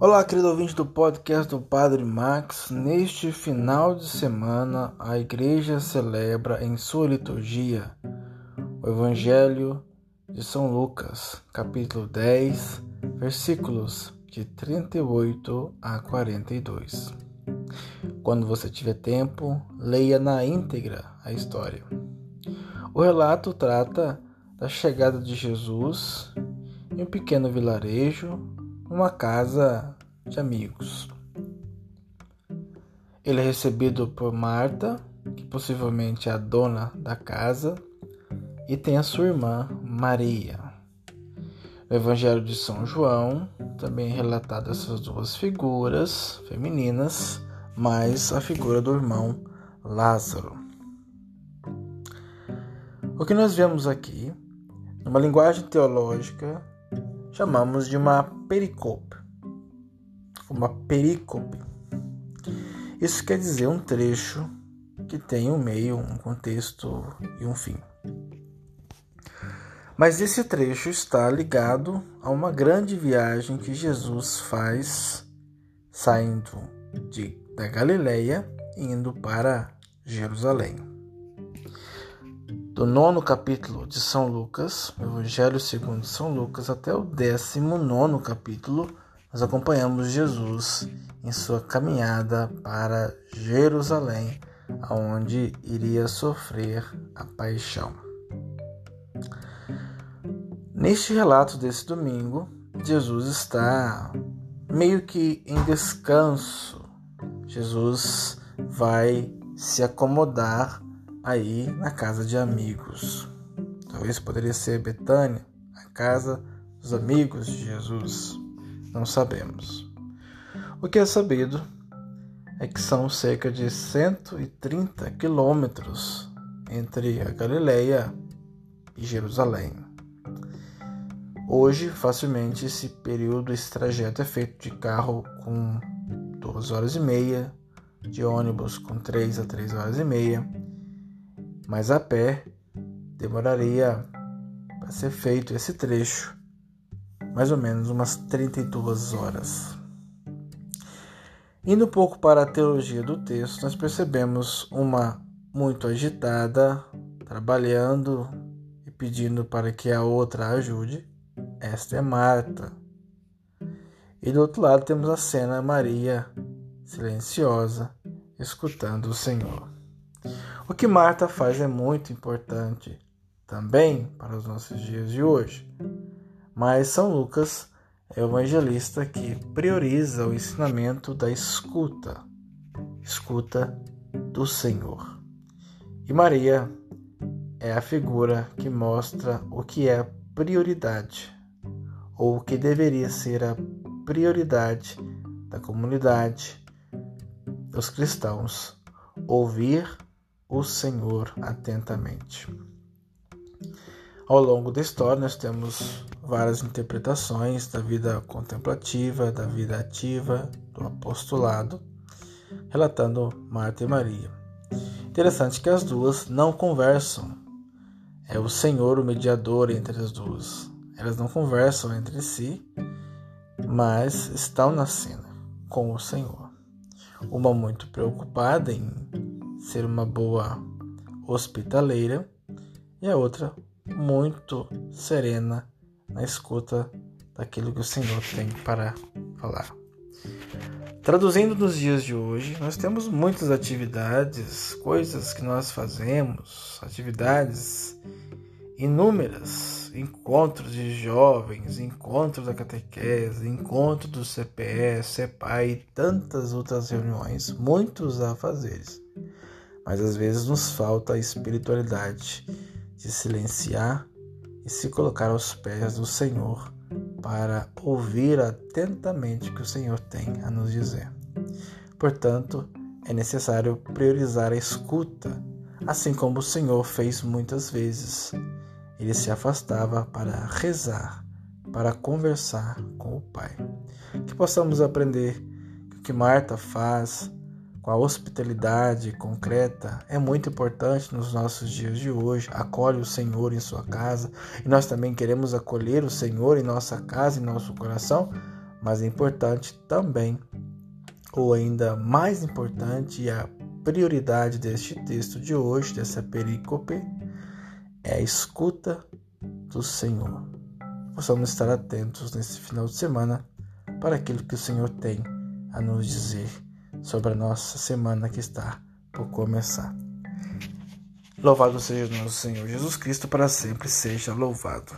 Olá, querido ouvinte do podcast do Padre Max. Neste final de semana, a igreja celebra em sua liturgia o Evangelho de São Lucas, capítulo 10, versículos de 38 a 42. Quando você tiver tempo, leia na íntegra a história. O relato trata da chegada de Jesus em um pequeno vilarejo uma casa de amigos. Ele é recebido por Marta, que possivelmente é a dona da casa, e tem a sua irmã Maria. No Evangelho de São João também é relatado essas duas figuras femininas, mais a figura do irmão Lázaro. O que nós vemos aqui, numa linguagem teológica, chamamos de uma pericope. Uma perícope. Isso quer dizer um trecho que tem um meio, um contexto e um fim. Mas esse trecho está ligado a uma grande viagem que Jesus faz saindo de, da Galileia e indo para Jerusalém do nono capítulo de São Lucas, Evangelho segundo São Lucas, até o décimo nono capítulo, nós acompanhamos Jesus em sua caminhada para Jerusalém, aonde iria sofrer a paixão. Neste relato desse domingo, Jesus está meio que em descanso. Jesus vai se acomodar aí na casa de amigos. Talvez poderia ser Betânia, a casa dos amigos de Jesus. Não sabemos. O que é sabido é que são cerca de 130 quilômetros entre a Galileia e Jerusalém. Hoje, facilmente, esse período, esse trajeto é feito de carro com duas horas e meia, de ônibus com três a três horas e meia mas a pé demoraria para ser feito esse trecho mais ou menos umas 32 horas. Indo um pouco para a teologia do texto, nós percebemos uma muito agitada, trabalhando e pedindo para que a outra ajude. Esta é Marta. E do outro lado temos a cena Maria, silenciosa, escutando o Senhor. O que Marta faz é muito importante também para os nossos dias de hoje. Mas São Lucas é o evangelista que prioriza o ensinamento da escuta, escuta do Senhor. E Maria é a figura que mostra o que é prioridade, ou o que deveria ser a prioridade da comunidade dos cristãos: ouvir o Senhor atentamente. Ao longo da história, nós temos várias interpretações da vida contemplativa, da vida ativa, do apostolado, relatando Marta e Maria. Interessante que as duas não conversam. É o Senhor o mediador entre as duas. Elas não conversam entre si, mas estão na cena com o Senhor. Uma muito preocupada em ser uma boa hospitaleira e a outra muito serena na escuta daquilo que o Senhor tem para falar. Traduzindo nos dias de hoje, nós temos muitas atividades, coisas que nós fazemos, atividades inúmeras, encontros de jovens, encontros da catequese, encontros do CPE, CEPAI e tantas outras reuniões, muitos a mas às vezes nos falta a espiritualidade de silenciar e se colocar aos pés do Senhor para ouvir atentamente o que o Senhor tem a nos dizer. Portanto, é necessário priorizar a escuta, assim como o Senhor fez muitas vezes. Ele se afastava para rezar, para conversar com o Pai. Que possamos aprender que o que Marta faz, com a hospitalidade concreta é muito importante nos nossos dias de hoje. Acolhe o Senhor em sua casa e nós também queremos acolher o Senhor em nossa casa, em nosso coração, Mas é importante também, ou ainda mais importante, a prioridade deste texto de hoje, dessa perícope, é a escuta do Senhor. Possamos estar atentos nesse final de semana para aquilo que o Senhor tem a nos dizer sobre a nossa semana que está por começar. Louvado seja nosso Senhor Jesus Cristo, para sempre seja louvado.